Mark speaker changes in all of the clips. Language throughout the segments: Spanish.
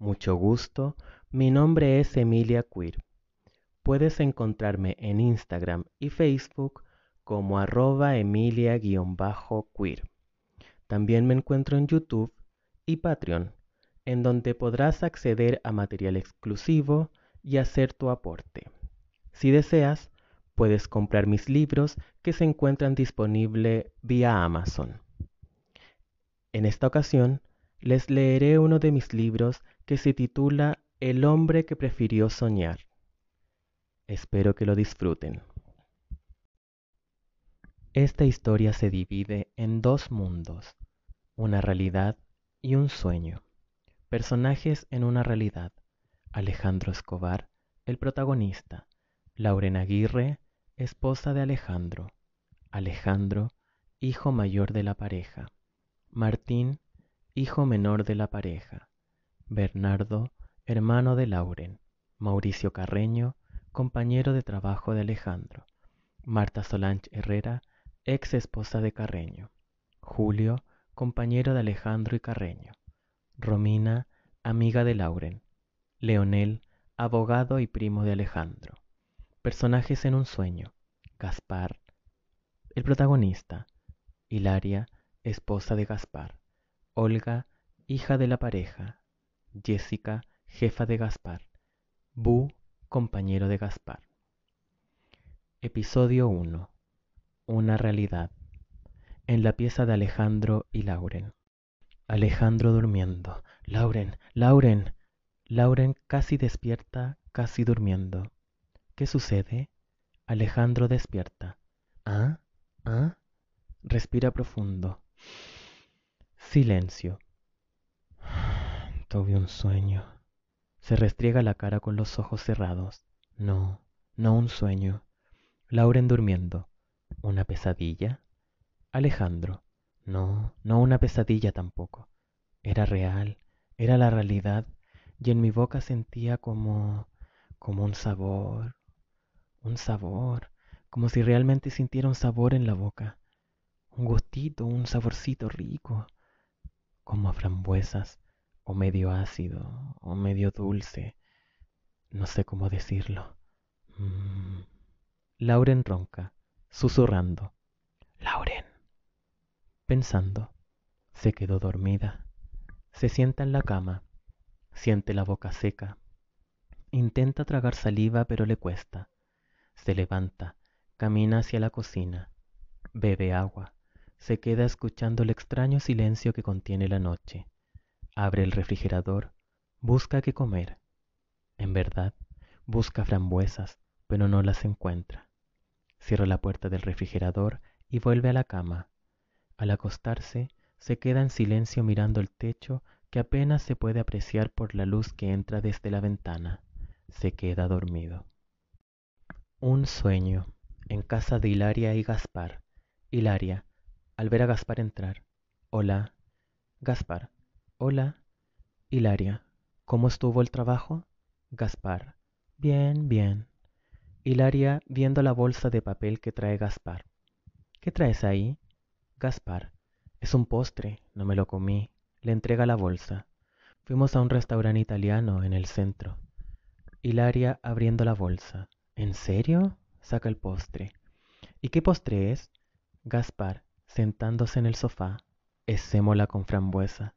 Speaker 1: Mucho gusto, mi nombre es Emilia Queer. Puedes encontrarme en Instagram y Facebook como arroba emilia-queer. También me encuentro en YouTube y Patreon, en donde podrás acceder a material exclusivo y hacer tu aporte. Si deseas, puedes comprar mis libros que se encuentran disponibles vía Amazon. En esta ocasión, les leeré uno de mis libros que se titula El hombre que prefirió soñar. Espero que lo disfruten. Esta historia se divide en dos mundos, una realidad y un sueño. Personajes en una realidad. Alejandro Escobar, el protagonista. Lauren Aguirre, esposa de Alejandro. Alejandro, hijo mayor de la pareja. Martín, hijo menor de la pareja. Bernardo, hermano de Lauren. Mauricio Carreño, compañero de trabajo de Alejandro. Marta Solange Herrera, ex esposa de Carreño. Julio, compañero de Alejandro y Carreño. Romina, amiga de Lauren. Leonel, abogado y primo de Alejandro. Personajes en un sueño. Gaspar, el protagonista. Hilaria, esposa de Gaspar. Olga, hija de la pareja. Jessica, jefa de Gaspar. Bu, compañero de Gaspar. Episodio 1 una realidad. En la pieza de Alejandro y Lauren. Alejandro durmiendo. Lauren, Lauren. Lauren casi despierta, casi durmiendo. ¿Qué sucede? Alejandro despierta. ¿Ah? ¿Ah? Respira profundo. Silencio. Tuve un sueño. Se restriega la cara con los ojos cerrados. No, no un sueño. Lauren durmiendo. ¿Una pesadilla? Alejandro, no, no una pesadilla tampoco. Era real, era la realidad, y en mi boca sentía como, como un sabor, un sabor, como si realmente sintiera un sabor en la boca, un gustito, un saborcito rico, como a frambuesas, o medio ácido, o medio dulce, no sé cómo decirlo. Mm. Lauren ronca susurrando. Lauren. Pensando, se quedó dormida. Se sienta en la cama, siente la boca seca. Intenta tragar saliva, pero le cuesta. Se levanta, camina hacia la cocina, bebe agua, se queda escuchando el extraño silencio que contiene la noche. Abre el refrigerador, busca qué comer. En verdad, busca frambuesas, pero no las encuentra. Cierra la puerta del refrigerador y vuelve a la cama. Al acostarse, se queda en silencio mirando el techo que apenas se puede apreciar por la luz que entra desde la ventana. Se queda dormido. Un sueño en casa de Hilaria y Gaspar. Hilaria, al ver a Gaspar entrar. Hola. Gaspar. Hola. Hilaria, ¿cómo estuvo el trabajo? Gaspar. Bien, bien. Hilaria viendo la bolsa de papel que trae Gaspar. ¿Qué traes ahí? Gaspar. Es un postre, no me lo comí. Le entrega la bolsa. Fuimos a un restaurante italiano en el centro. Hilaria abriendo la bolsa. ¿En serio? Saca el postre. ¿Y qué postre es? Gaspar, sentándose en el sofá. Es sémola con frambuesa.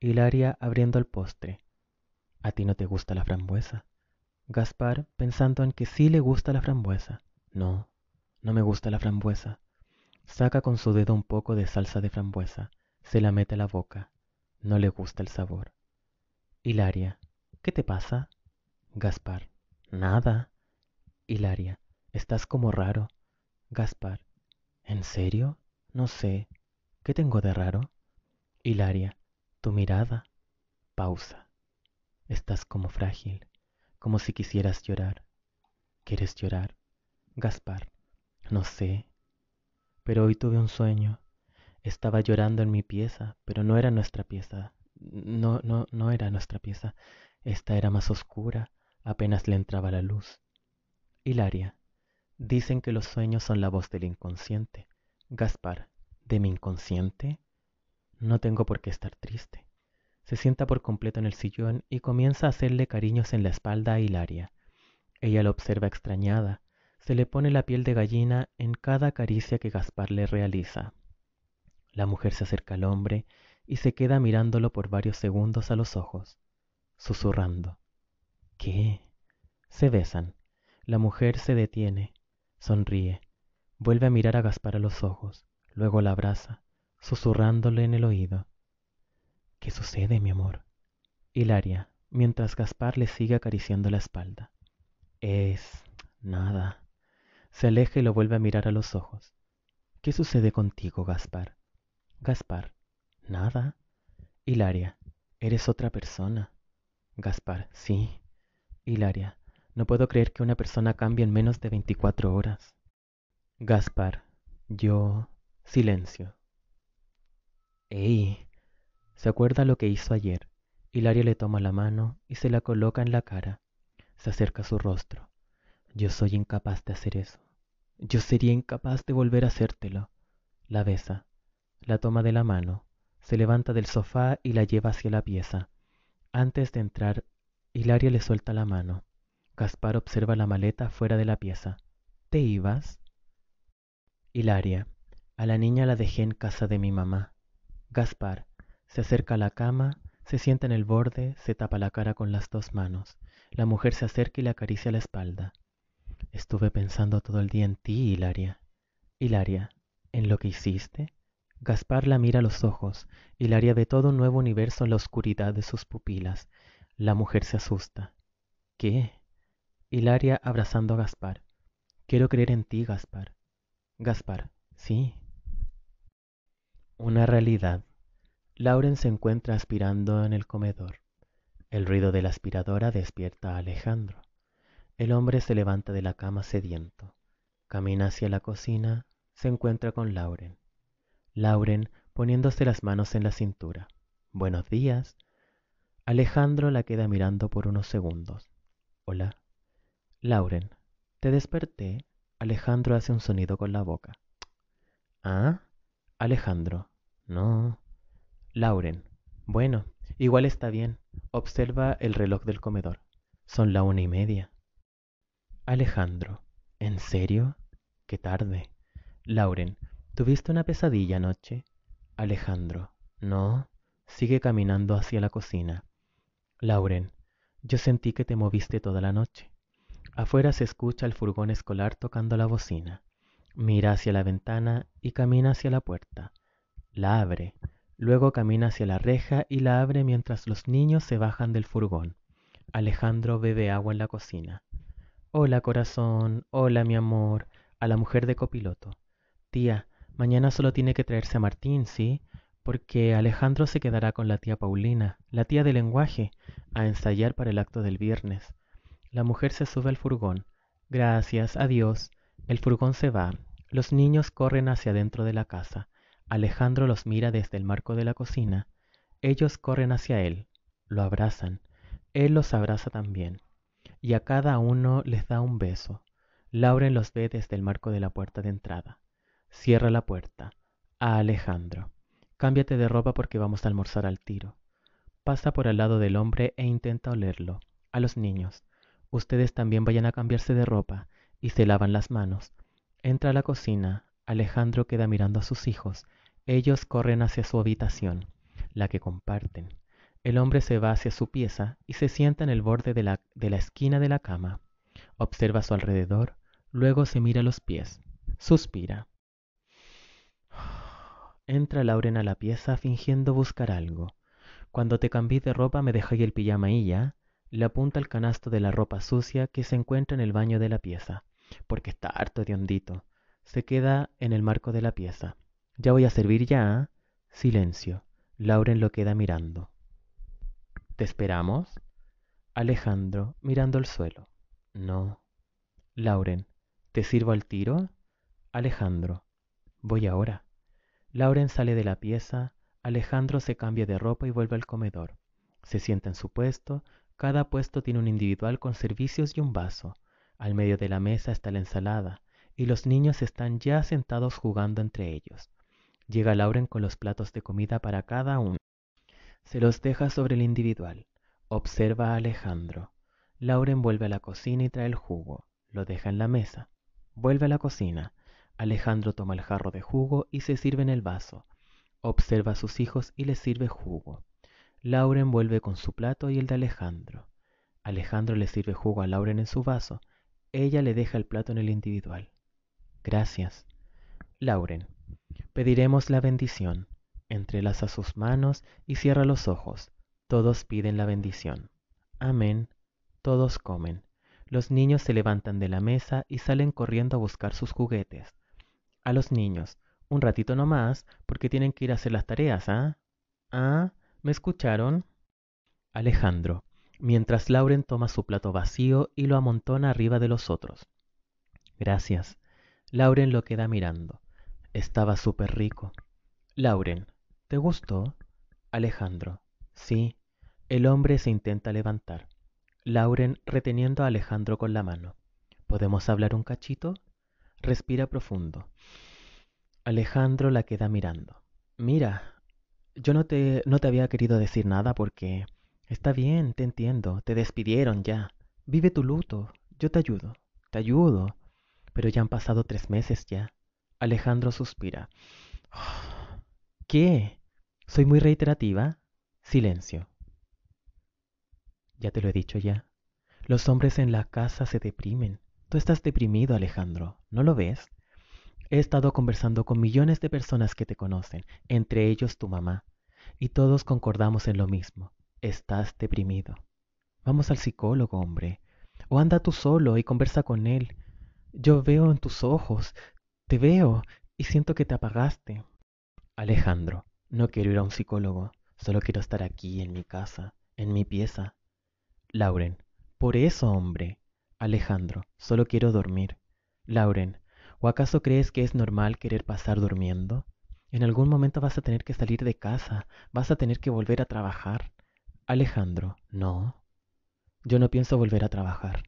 Speaker 1: Hilaria abriendo el postre. ¿A ti no te gusta la frambuesa? Gaspar pensando en que sí le gusta la frambuesa. No, no me gusta la frambuesa. Saca con su dedo un poco de salsa de frambuesa, se la mete a la boca. No le gusta el sabor. Hilaria, ¿qué te pasa? Gaspar, nada. Hilaria, estás como raro. Gaspar, ¿en serio? No sé. ¿Qué tengo de raro? Hilaria, tu mirada. Pausa. Estás como frágil como si quisieras llorar. ¿Quieres llorar? Gaspar, no sé. Pero hoy tuve un sueño. Estaba llorando en mi pieza, pero no era nuestra pieza. No, no, no era nuestra pieza. Esta era más oscura, apenas le entraba la luz. Hilaria, dicen que los sueños son la voz del inconsciente. Gaspar, ¿de mi inconsciente? No tengo por qué estar triste. Se sienta por completo en el sillón y comienza a hacerle cariños en la espalda a Hilaria. Ella lo observa extrañada. Se le pone la piel de gallina en cada caricia que Gaspar le realiza. La mujer se acerca al hombre y se queda mirándolo por varios segundos a los ojos, susurrando. ¿Qué? Se besan. La mujer se detiene, sonríe, vuelve a mirar a Gaspar a los ojos, luego la abraza, susurrándole en el oído. ¿Qué sucede, mi amor? Hilaria, mientras Gaspar le sigue acariciando la espalda. Es nada. Se aleja y lo vuelve a mirar a los ojos. ¿Qué sucede contigo, Gaspar? Gaspar, nada. Hilaria, eres otra persona. Gaspar, sí. Hilaria, no puedo creer que una persona cambie en menos de 24 horas. Gaspar, yo... Silencio. ¡Ey! Se acuerda lo que hizo ayer. Hilaria le toma la mano y se la coloca en la cara. Se acerca a su rostro. Yo soy incapaz de hacer eso. Yo sería incapaz de volver a hacértelo. La besa, la toma de la mano, se levanta del sofá y la lleva hacia la pieza. Antes de entrar, Hilaria le suelta la mano. Gaspar observa la maleta fuera de la pieza. ¿Te ibas? Hilaria, a la niña la dejé en casa de mi mamá. Gaspar, se acerca a la cama, se sienta en el borde, se tapa la cara con las dos manos. La mujer se acerca y le acaricia la espalda. Estuve pensando todo el día en ti, Hilaria. Hilaria, ¿en lo que hiciste? Gaspar la mira a los ojos. Hilaria ve todo un nuevo universo en la oscuridad de sus pupilas. La mujer se asusta. ¿Qué? Hilaria abrazando a Gaspar. Quiero creer en ti, Gaspar. Gaspar, sí. Una realidad. Lauren se encuentra aspirando en el comedor. El ruido de la aspiradora despierta a Alejandro. El hombre se levanta de la cama sediento. Camina hacia la cocina, se encuentra con Lauren. Lauren poniéndose las manos en la cintura. Buenos días. Alejandro la queda mirando por unos segundos. Hola. Lauren, te desperté. Alejandro hace un sonido con la boca. ¿Ah? Alejandro. No. Lauren. Bueno, igual está bien. Observa el reloj del comedor. Son la una y media. Alejandro. ¿En serio? Qué tarde. Lauren. ¿Tuviste una pesadilla anoche? Alejandro. No. Sigue caminando hacia la cocina. Lauren. Yo sentí que te moviste toda la noche. Afuera se escucha el furgón escolar tocando la bocina. Mira hacia la ventana y camina hacia la puerta. La abre. Luego camina hacia la reja y la abre mientras los niños se bajan del furgón. Alejandro bebe agua en la cocina. Hola corazón, hola mi amor, a la mujer de copiloto. Tía, mañana solo tiene que traerse a Martín, ¿sí? Porque Alejandro se quedará con la tía Paulina, la tía de lenguaje, a ensayar para el acto del viernes. La mujer se sube al furgón. Gracias, adiós. El furgón se va. Los niños corren hacia dentro de la casa. Alejandro los mira desde el marco de la cocina. Ellos corren hacia él. Lo abrazan. Él los abraza también y a cada uno les da un beso. Lauren los ve desde el marco de la puerta de entrada. Cierra la puerta. A Alejandro. Cámbiate de ropa porque vamos a almorzar al tiro. Pasa por al lado del hombre e intenta olerlo. A los niños. Ustedes también vayan a cambiarse de ropa y se lavan las manos. Entra a la cocina. Alejandro queda mirando a sus hijos. Ellos corren hacia su habitación, la que comparten. El hombre se va hacia su pieza y se sienta en el borde de la, de la esquina de la cama. Observa a su alrededor, luego se mira los pies. Suspira. Entra Lauren a la pieza fingiendo buscar algo. Cuando te cambié de ropa me dejé el pijama y ya. Le apunta el canasto de la ropa sucia que se encuentra en el baño de la pieza, porque está harto de hondito. Se queda en el marco de la pieza. Ya voy a servir ya. Silencio. Lauren lo queda mirando. ¿Te esperamos? Alejandro, mirando el suelo. No. Lauren, ¿te sirvo al tiro? Alejandro, voy ahora. Lauren sale de la pieza, Alejandro se cambia de ropa y vuelve al comedor. Se sienta en su puesto, cada puesto tiene un individual con servicios y un vaso. Al medio de la mesa está la ensalada, y los niños están ya sentados jugando entre ellos. Llega Lauren con los platos de comida para cada uno. Se los deja sobre el individual. Observa a Alejandro. Lauren vuelve a la cocina y trae el jugo. Lo deja en la mesa. Vuelve a la cocina. Alejandro toma el jarro de jugo y se sirve en el vaso. Observa a sus hijos y les sirve jugo. Lauren vuelve con su plato y el de Alejandro. Alejandro le sirve jugo a Lauren en su vaso. Ella le deja el plato en el individual. Gracias. Lauren. Pediremos la bendición. Entrelaza sus manos y cierra los ojos. Todos piden la bendición. Amén. Todos comen. Los niños se levantan de la mesa y salen corriendo a buscar sus juguetes. A los niños, un ratito nomás, porque tienen que ir a hacer las tareas, ¿ah? ¿Ah? ¿Me escucharon? Alejandro, mientras Lauren toma su plato vacío y lo amontona arriba de los otros. Gracias. Lauren lo queda mirando. Estaba súper rico. Lauren, ¿te gustó? Alejandro, sí. El hombre se intenta levantar. Lauren reteniendo a Alejandro con la mano. ¿Podemos hablar un cachito? Respira profundo. Alejandro la queda mirando. Mira, yo no te, no te había querido decir nada porque... Está bien, te entiendo, te despidieron ya. Vive tu luto, yo te ayudo, te ayudo. Pero ya han pasado tres meses ya. Alejandro suspira. ¿Qué? ¿Soy muy reiterativa? Silencio. Ya te lo he dicho ya. Los hombres en la casa se deprimen. Tú estás deprimido, Alejandro. ¿No lo ves? He estado conversando con millones de personas que te conocen, entre ellos tu mamá, y todos concordamos en lo mismo. Estás deprimido. Vamos al psicólogo, hombre. O anda tú solo y conversa con él. Yo veo en tus ojos, te veo y siento que te apagaste. Alejandro, no quiero ir a un psicólogo, solo quiero estar aquí en mi casa, en mi pieza. Lauren, por eso, hombre. Alejandro, solo quiero dormir. Lauren, ¿o acaso crees que es normal querer pasar durmiendo? En algún momento vas a tener que salir de casa, vas a tener que volver a trabajar. Alejandro, no. Yo no pienso volver a trabajar.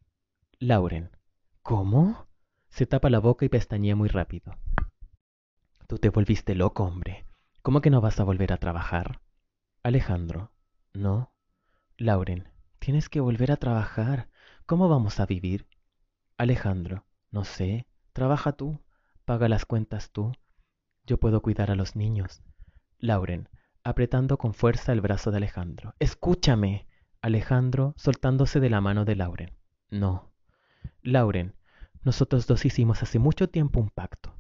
Speaker 1: Lauren, ¿cómo? Se tapa la boca y pestañea muy rápido. Tú te volviste loco, hombre. ¿Cómo que no vas a volver a trabajar? Alejandro, no. Lauren, tienes que volver a trabajar. ¿Cómo vamos a vivir? Alejandro, no sé. Trabaja tú. Paga las cuentas tú. Yo puedo cuidar a los niños. Lauren, apretando con fuerza el brazo de Alejandro. Escúchame. Alejandro, soltándose de la mano de Lauren. No. Lauren, nosotros dos hicimos hace mucho tiempo un pacto.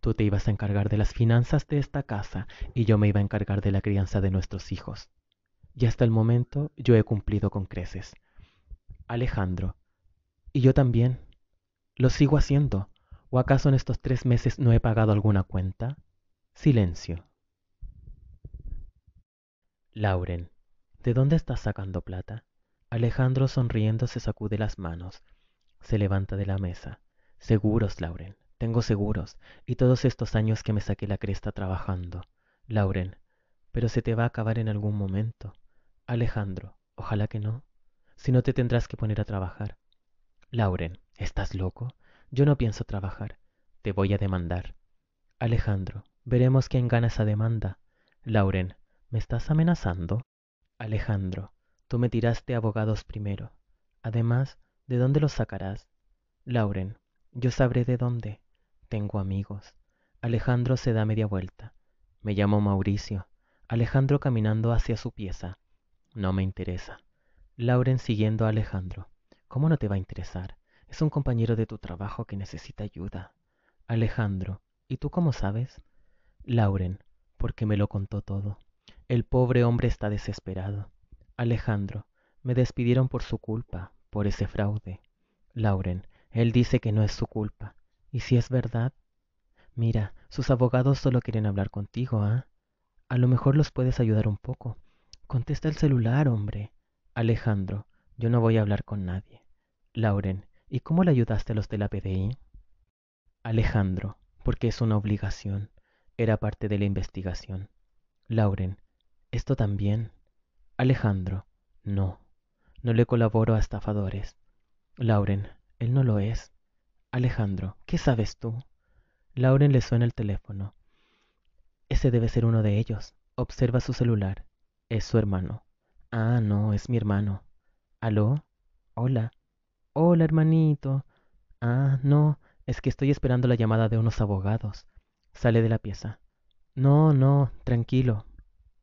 Speaker 1: Tú te ibas a encargar de las finanzas de esta casa y yo me iba a encargar de la crianza de nuestros hijos. Y hasta el momento yo he cumplido con creces. Alejandro, y yo también. Lo sigo haciendo. ¿O acaso en estos tres meses no he pagado alguna cuenta? Silencio. Lauren, ¿de dónde estás sacando plata? Alejandro sonriendo se sacude las manos. Se levanta de la mesa. Seguros, Lauren. Tengo seguros. Y todos estos años que me saqué la cresta trabajando. Lauren. Pero se te va a acabar en algún momento. Alejandro. Ojalá que no. Si no te tendrás que poner a trabajar. Lauren. ¿Estás loco? Yo no pienso trabajar. Te voy a demandar. Alejandro. Veremos quién gana esa demanda. Lauren. ¿Me estás amenazando? Alejandro. Tú me tiraste abogados primero. Además, ¿De dónde los sacarás? Lauren, yo sabré de dónde. Tengo amigos. Alejandro se da media vuelta. Me llamo Mauricio. Alejandro caminando hacia su pieza. No me interesa. Lauren siguiendo a Alejandro. ¿Cómo no te va a interesar? Es un compañero de tu trabajo que necesita ayuda. Alejandro, ¿y tú cómo sabes? Lauren, porque me lo contó todo. El pobre hombre está desesperado. Alejandro, me despidieron por su culpa, por ese fraude. Lauren, él dice que no es su culpa. ¿Y si es verdad? Mira, sus abogados solo quieren hablar contigo, ¿ah? A lo mejor los puedes ayudar un poco. Contesta el celular, hombre. Alejandro, yo no voy a hablar con nadie. Lauren, ¿y cómo le ayudaste a los de la PDI? Alejandro, porque es una obligación. Era parte de la investigación. Lauren, ¿esto también? Alejandro, no. No le colaboro a estafadores. Lauren, él no lo es. Alejandro, ¿qué sabes tú? Lauren le suena el teléfono. Ese debe ser uno de ellos. Observa su celular. Es su hermano. Ah, no, es mi hermano. ¿Aló? Hola. Hola, hermanito. Ah, no, es que estoy esperando la llamada de unos abogados. Sale de la pieza. No, no, tranquilo,